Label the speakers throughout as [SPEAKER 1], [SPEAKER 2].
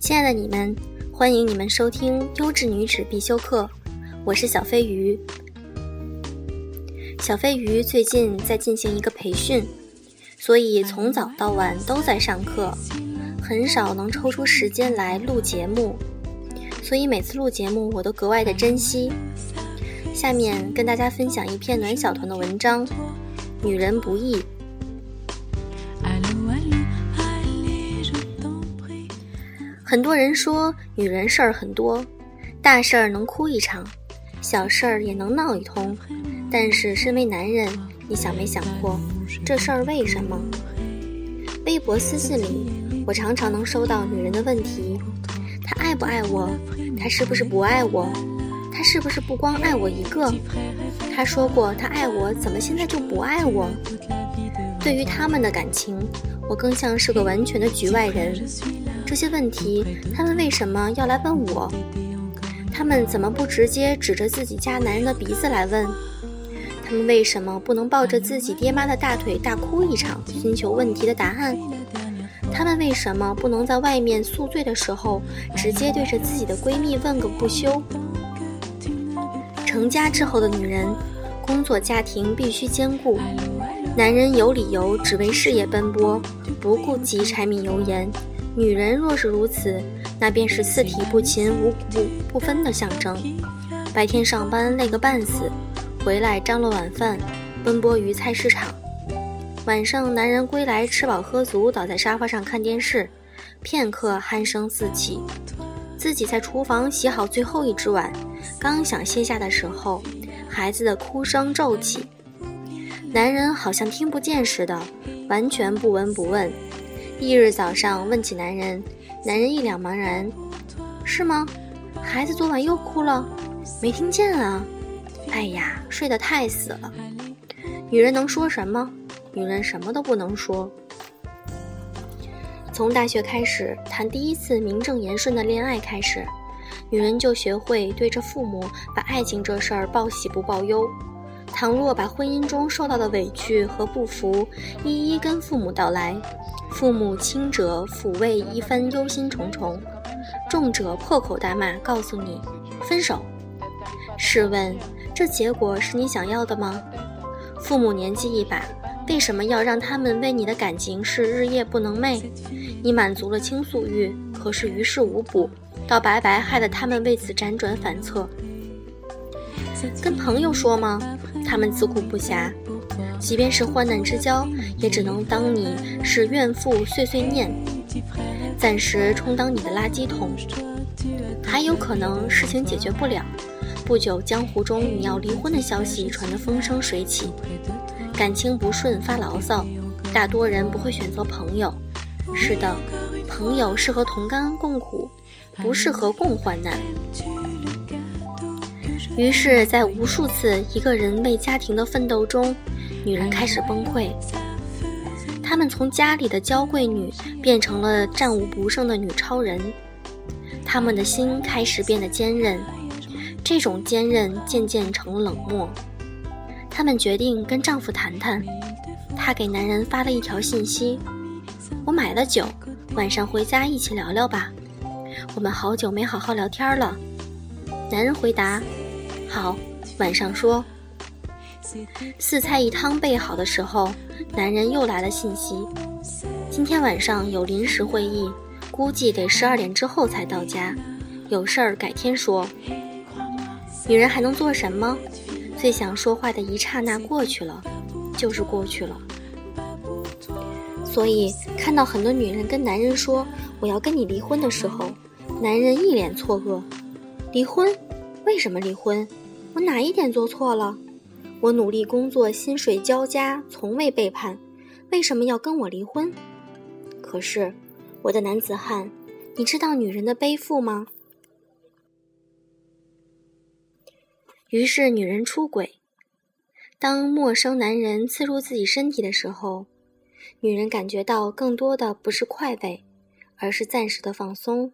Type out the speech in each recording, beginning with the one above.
[SPEAKER 1] 亲爱的你们，欢迎你们收听优质女子必修课，我是小飞鱼。小飞鱼最近在进行一个培训，所以从早到晚都在上课，很少能抽出时间来录节目，所以每次录节目我都格外的珍惜。下面跟大家分享一篇暖小团的文章，《女人不易》。很多人说女人事儿很多，大事儿能哭一场，小事儿也能闹一通。但是身为男人，你想没想过这事儿为什么？微博私信里，我常常能收到女人的问题：她爱不爱我？她是不是不爱我？她是不是不光爱我一个？她说过她爱我，怎么现在就不爱我？对于他们的感情，我更像是个完全的局外人。这些问题，他们为什么要来问我？他们怎么不直接指着自己家男人的鼻子来问？他们为什么不能抱着自己爹妈的大腿大哭一场，寻求问题的答案？他们为什么不能在外面宿醉的时候，直接对着自己的闺蜜问个不休？成家之后的女人，工作家庭必须兼顾，男人有理由只为事业奔波，不顾及柴米油盐。女人若是如此，那便是四体不勤、五谷不分的象征。白天上班累个半死，回来张罗晚饭，奔波于菜市场；晚上男人归来吃饱喝足，倒在沙发上看电视，片刻鼾声四起，自己在厨房洗好最后一只碗，刚想歇下的时候，孩子的哭声骤起，男人好像听不见似的，完全不闻不问。翌日早上问起男人，男人一脸茫然：“是吗？孩子昨晚又哭了，没听见啊？哎呀，睡得太死了。”女人能说什么？女人什么都不能说。从大学开始谈第一次名正言顺的恋爱开始，女人就学会对着父母把爱情这事儿报喜不报忧。倘若把婚姻中受到的委屈和不服一一跟父母道来。父母轻者抚慰一番忧心忡忡，重者破口大骂，告诉你分手。试问，这结果是你想要的吗？父母年纪一把，为什么要让他们为你的感情事日夜不能寐？你满足了倾诉欲，可是于事无补，倒白白害得他们为此辗转反侧。跟朋友说吗？他们自顾不暇。即便是患难之交，也只能当你是怨妇碎碎念，暂时充当你的垃圾桶。还有可能事情解决不了，不久江湖中你要离婚的消息传得风生水起。感情不顺发牢骚，大多人不会选择朋友。是的，朋友适合同甘共苦，不适合共患难。于是，在无数次一个人为家庭的奋斗中，女人开始崩溃。她们从家里的娇贵女变成了战无不胜的女超人，她们的心开始变得坚韧，这种坚韧渐渐成了冷漠。她们决定跟丈夫谈谈。她给男人发了一条信息：“我买了酒，晚上回家一起聊聊吧。我们好久没好好聊天了。”男人回答。好，晚上说。四菜一汤备好的时候，男人又来了信息：今天晚上有临时会议，估计得十二点之后才到家，有事儿改天说。女人还能做什么？最想说话的一刹那过去了，就是过去了。所以看到很多女人跟男人说我要跟你离婚的时候，男人一脸错愕：离婚？为什么离婚？我哪一点做错了？我努力工作，薪水交加，从未背叛，为什么要跟我离婚？可是，我的男子汉，你知道女人的背负吗？于是，女人出轨。当陌生男人刺入自己身体的时候，女人感觉到更多的不是快慰，而是暂时的放松。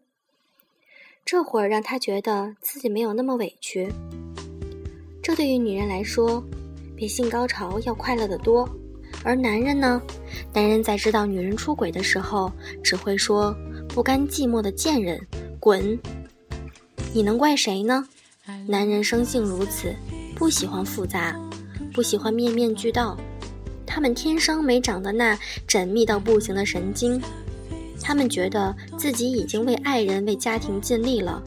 [SPEAKER 1] 这会儿让他觉得自己没有那么委屈。这对于女人来说，比性高潮要快乐得多。而男人呢？男人在知道女人出轨的时候，只会说：“不甘寂寞的贱人，滚！你能怪谁呢？男人生性如此，不喜欢复杂，不喜欢面面俱到。他们天生没长的那缜密到不行的神经。他们觉得自己已经为爱人、为家庭尽力了，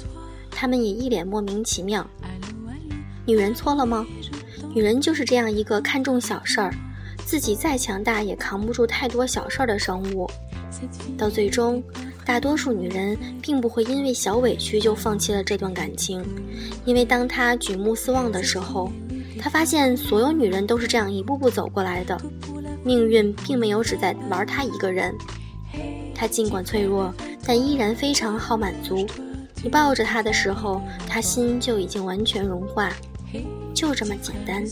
[SPEAKER 1] 他们也一脸莫名其妙。女人错了吗？女人就是这样一个看重小事儿，自己再强大也扛不住太多小事儿的生物。到最终，大多数女人并不会因为小委屈就放弃了这段感情，因为当她举目四望的时候，她发现所有女人都是这样一步步走过来的，命运并没有只在玩她一个人。他尽管脆弱，但依然非常好满足。你抱着他的时候，他心就已经完全融化，就这么简单。